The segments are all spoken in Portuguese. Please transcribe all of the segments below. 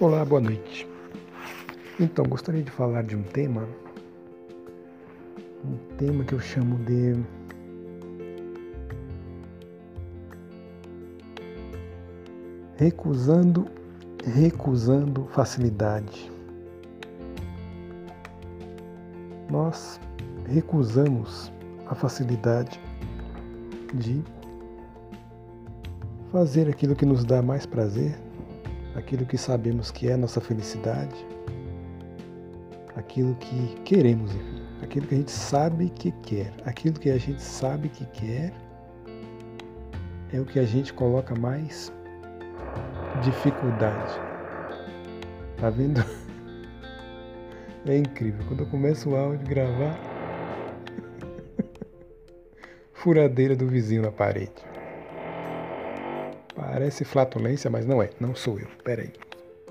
Olá, boa noite. Então, gostaria de falar de um tema, um tema que eu chamo de recusando, recusando facilidade. Nós recusamos a facilidade de fazer aquilo que nos dá mais prazer, aquilo que sabemos que é nossa felicidade, aquilo que queremos, enfim, aquilo que a gente sabe que quer, aquilo que a gente sabe que quer é o que a gente coloca mais dificuldade. Tá vendo? É incrível. Quando eu começo o áudio gravar, furadeira do vizinho na parede. Parece flatulência, mas não é. Não sou eu. Pera aí.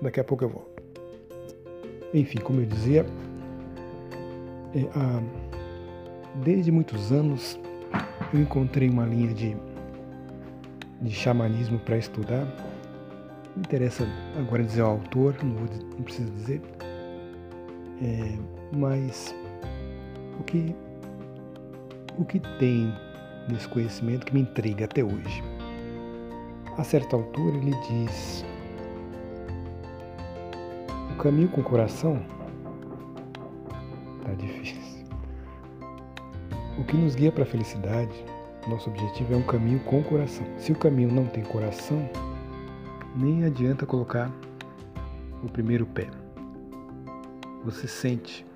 Daqui a pouco eu vou. Enfim, como eu dizia, é, ah, desde muitos anos eu encontrei uma linha de, de xamanismo para estudar. Não interessa agora dizer o autor, não, vou, não preciso dizer. É, mas o que, o que tem nesse conhecimento que me intriga até hoje? A certa altura ele diz: O caminho com o coração tá difícil. O que nos guia para a felicidade, nosso objetivo é um caminho com o coração. Se o caminho não tem coração, nem adianta colocar o primeiro pé. Você sente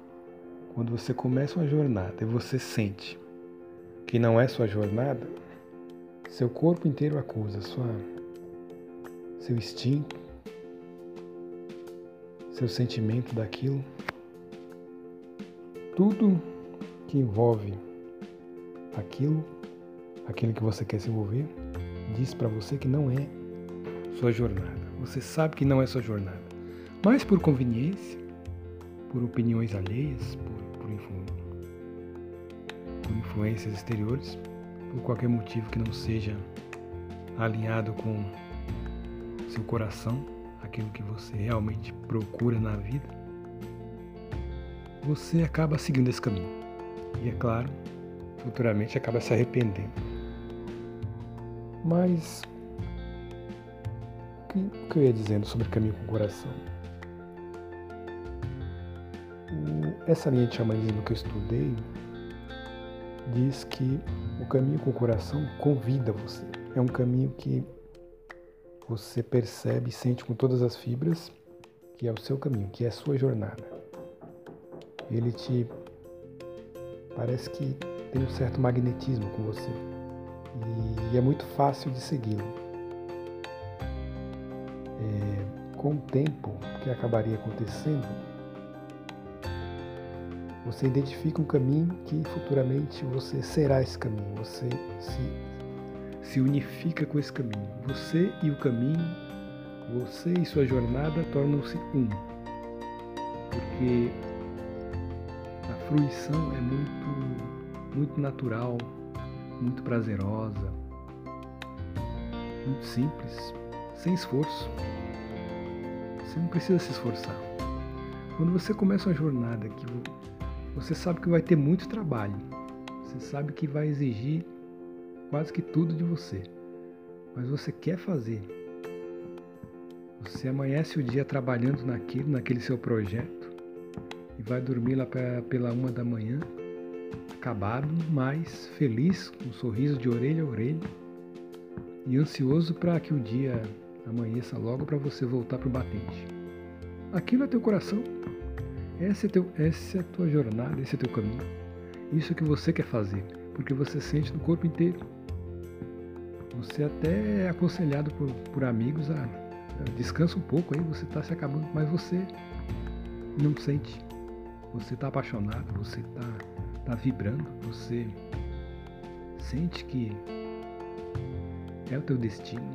quando você começa uma jornada e você sente que não é sua jornada, seu corpo inteiro acusa sua, seu instinto, seu sentimento daquilo. Tudo que envolve aquilo, aquilo que você quer se envolver, diz para você que não é sua jornada. Você sabe que não é sua jornada. Mas por conveniência, por opiniões alheias, por, por, influ, por influências exteriores, por qualquer motivo que não seja alinhado com seu coração, aquilo que você realmente procura na vida, você acaba seguindo esse caminho. E é claro, futuramente acaba se arrependendo. Mas o que, o eu ia dizendo sobre caminho com o coração? O, essa linha de xamanismo que eu estudei diz que o caminho com o coração convida você. É um caminho que você percebe e sente com todas as fibras que é o seu caminho, que é a sua jornada. Ele te parece que tem um certo magnetismo com você e é muito fácil de segui-lo. É, com o tempo que acabaria acontecendo, você identifica um caminho que futuramente você será esse caminho, você se se unifica com esse caminho. Você e o caminho, você e sua jornada tornam-se um. Porque a fruição é muito, muito natural, muito prazerosa, muito simples, sem esforço. Você não precisa se esforçar. Quando você começa uma jornada que você sabe que vai ter muito trabalho, você sabe que vai exigir quase que tudo de você, mas você quer fazer. Você amanhece o dia trabalhando naquilo, naquele seu projeto, e vai dormir lá pela uma da manhã, acabado, mas feliz, com um sorriso de orelha a orelha, e ansioso para que o dia amanheça logo para você voltar para o batente. Aquilo é teu coração. Essa é, teu, essa é a tua jornada, esse é teu caminho. Isso é o que você quer fazer, porque você sente no corpo inteiro. Você até é aconselhado por, por amigos a, a descansa um pouco aí, você está se acabando, mas você não sente. Você está apaixonado, você está tá vibrando, você sente que é o teu destino,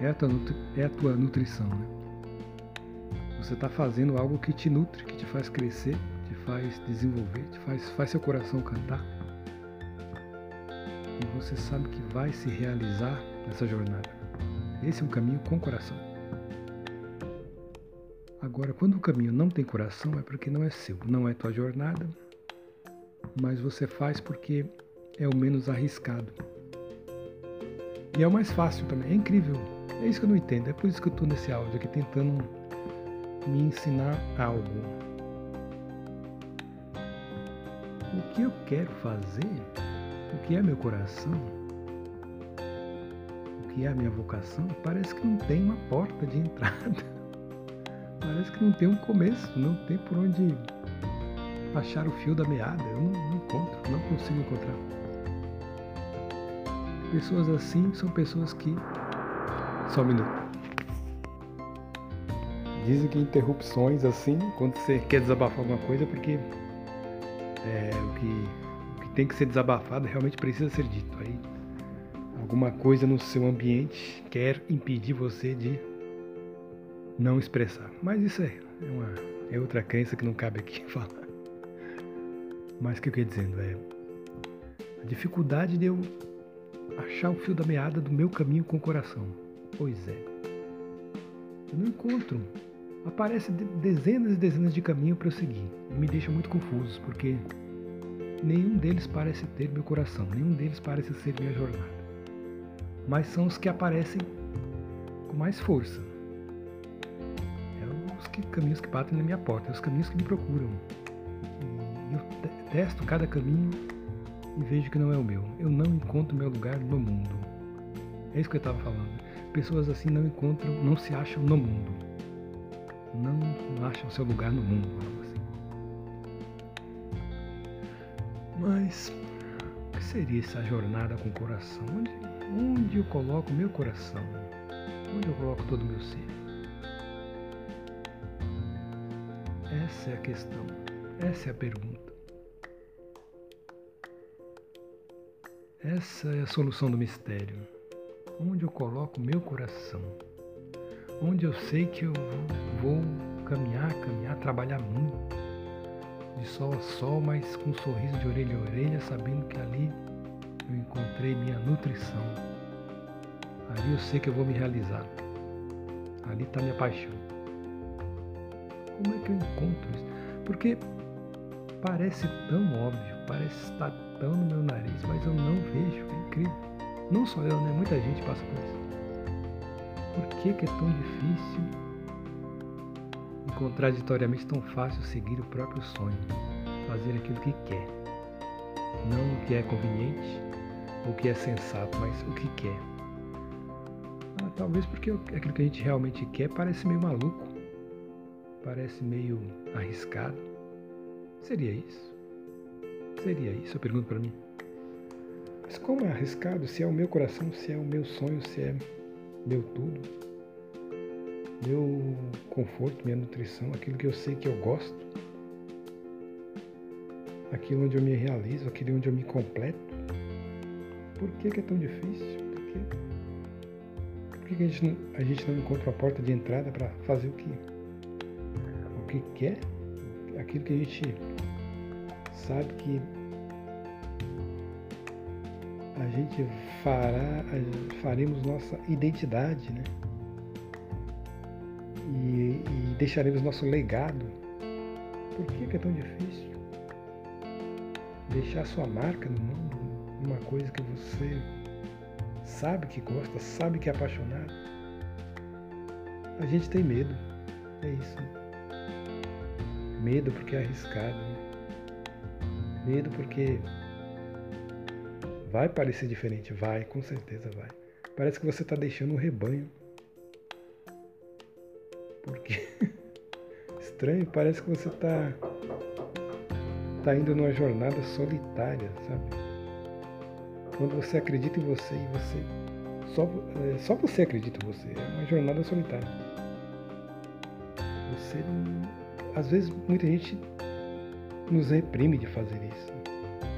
é a tua, é a tua nutrição, né? Você está fazendo algo que te nutre, que te faz crescer, te faz desenvolver, te faz, faz seu coração cantar e você sabe que vai se realizar nessa jornada. Esse é um caminho com coração. Agora, quando o caminho não tem coração, é porque não é seu, não é tua jornada, mas você faz porque é o menos arriscado. E é o mais fácil também. É incrível. É isso que eu não entendo. É por isso que eu estou nesse áudio aqui tentando me ensinar algo. O que eu quero fazer, o que é meu coração, o que é a minha vocação, parece que não tem uma porta de entrada. Parece que não tem um começo, não tem por onde achar o fio da meada. Eu não, não encontro, não consigo encontrar. Pessoas assim são pessoas que. Só um minuto. Dizem que interrupções assim, quando você quer desabafar alguma coisa, é porque é, o, que, o que tem que ser desabafado realmente precisa ser dito. Aí alguma coisa no seu ambiente quer impedir você de não expressar. Mas isso é, uma, é outra crença que não cabe aqui falar. Mas o que eu queria dizendo é a dificuldade de eu achar o fio da meada do meu caminho com o coração. Pois é. Eu não encontro. Aparecem dezenas e dezenas de caminhos para eu seguir. E me deixa muito confuso, porque nenhum deles parece ter meu coração, nenhum deles parece ser minha jornada. Mas são os que aparecem com mais força que, caminhos que batem na minha porta, os caminhos que me procuram. E eu testo cada caminho e vejo que não é o meu. Eu não encontro meu lugar no mundo. É isso que eu estava falando. Pessoas assim não encontram, não se acham no mundo. Não acham seu lugar no mundo, assim. Mas o que seria essa jornada com o coração? Onde, onde eu coloco meu coração? Onde eu coloco todo o meu ser? Essa é a questão. Essa é a pergunta. Essa é a solução do mistério. Onde eu coloco meu coração? Onde eu sei que eu vou caminhar, caminhar, trabalhar muito, de sol a sol, mas com um sorriso de orelha a orelha, sabendo que ali eu encontrei minha nutrição. Ali eu sei que eu vou me realizar. Ali está minha paixão. Como é que eu encontro isso? Porque parece tão óbvio, parece estar tão no meu nariz, mas eu não vejo, é incrível. Não só eu, né? Muita gente passa por isso. Por que, que é tão difícil e contraditoriamente tão fácil seguir o próprio sonho, fazer aquilo que quer? Não o que é conveniente, o que é sensato, mas o que quer. Ah, talvez porque aquilo que a gente realmente quer parece meio maluco parece meio arriscado. Seria isso? Seria isso? Eu pergunto para mim. Mas como é arriscado se é o meu coração, se é o meu sonho, se é meu tudo? Meu conforto, minha nutrição, aquilo que eu sei que eu gosto? Aquilo onde eu me realizo, aquilo onde eu me completo? Por que, que é tão difícil? Por, quê? Por que, que a, gente não, a gente não encontra a porta de entrada para fazer o que que quer, aquilo que a gente sabe que gente fará, faremos nossa identidade, né? E, e deixaremos nosso legado. Por que, é tão difícil? Deixar sua marca no mundo, uma coisa que você sabe que gosta, sabe que é apaixonado. A gente tem medo, é isso. Né? Medo porque é arriscado. Medo porque vai parecer diferente. Vai, com certeza vai. Parece que você está deixando um rebanho. Porque estranho, parece que você está tá indo numa jornada solitária, sabe? Quando você acredita em você e você só, é, só você acredita em você, é uma jornada solitária. Você às vezes muita gente nos reprime de fazer isso,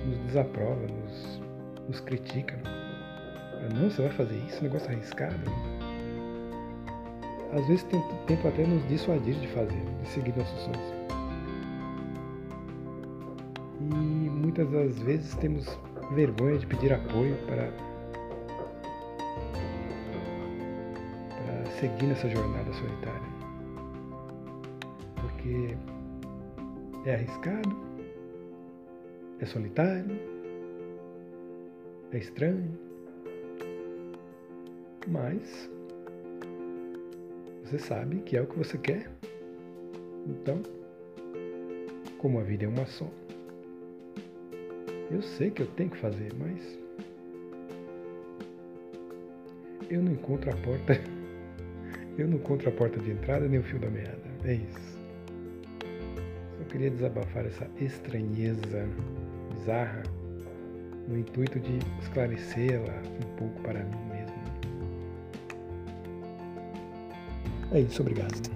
nos desaprova, nos, nos critica. Não, você vai fazer isso, negócio arriscado. Às vezes tem tempo até nos dissuadir de fazer, de seguir nossos sonhos. E muitas das vezes temos vergonha de pedir apoio para, para seguir nessa jornada solitária. porque é arriscado, é solitário, é estranho, mas você sabe que é o que você quer. Então, como a vida é uma só, eu sei que eu tenho que fazer, mas eu não encontro a porta. Eu não encontro a porta de entrada nem o fio da meada. É isso. Só queria desabafar essa estranheza bizarra no intuito de esclarecê-la um pouco para mim mesmo. É isso, obrigado.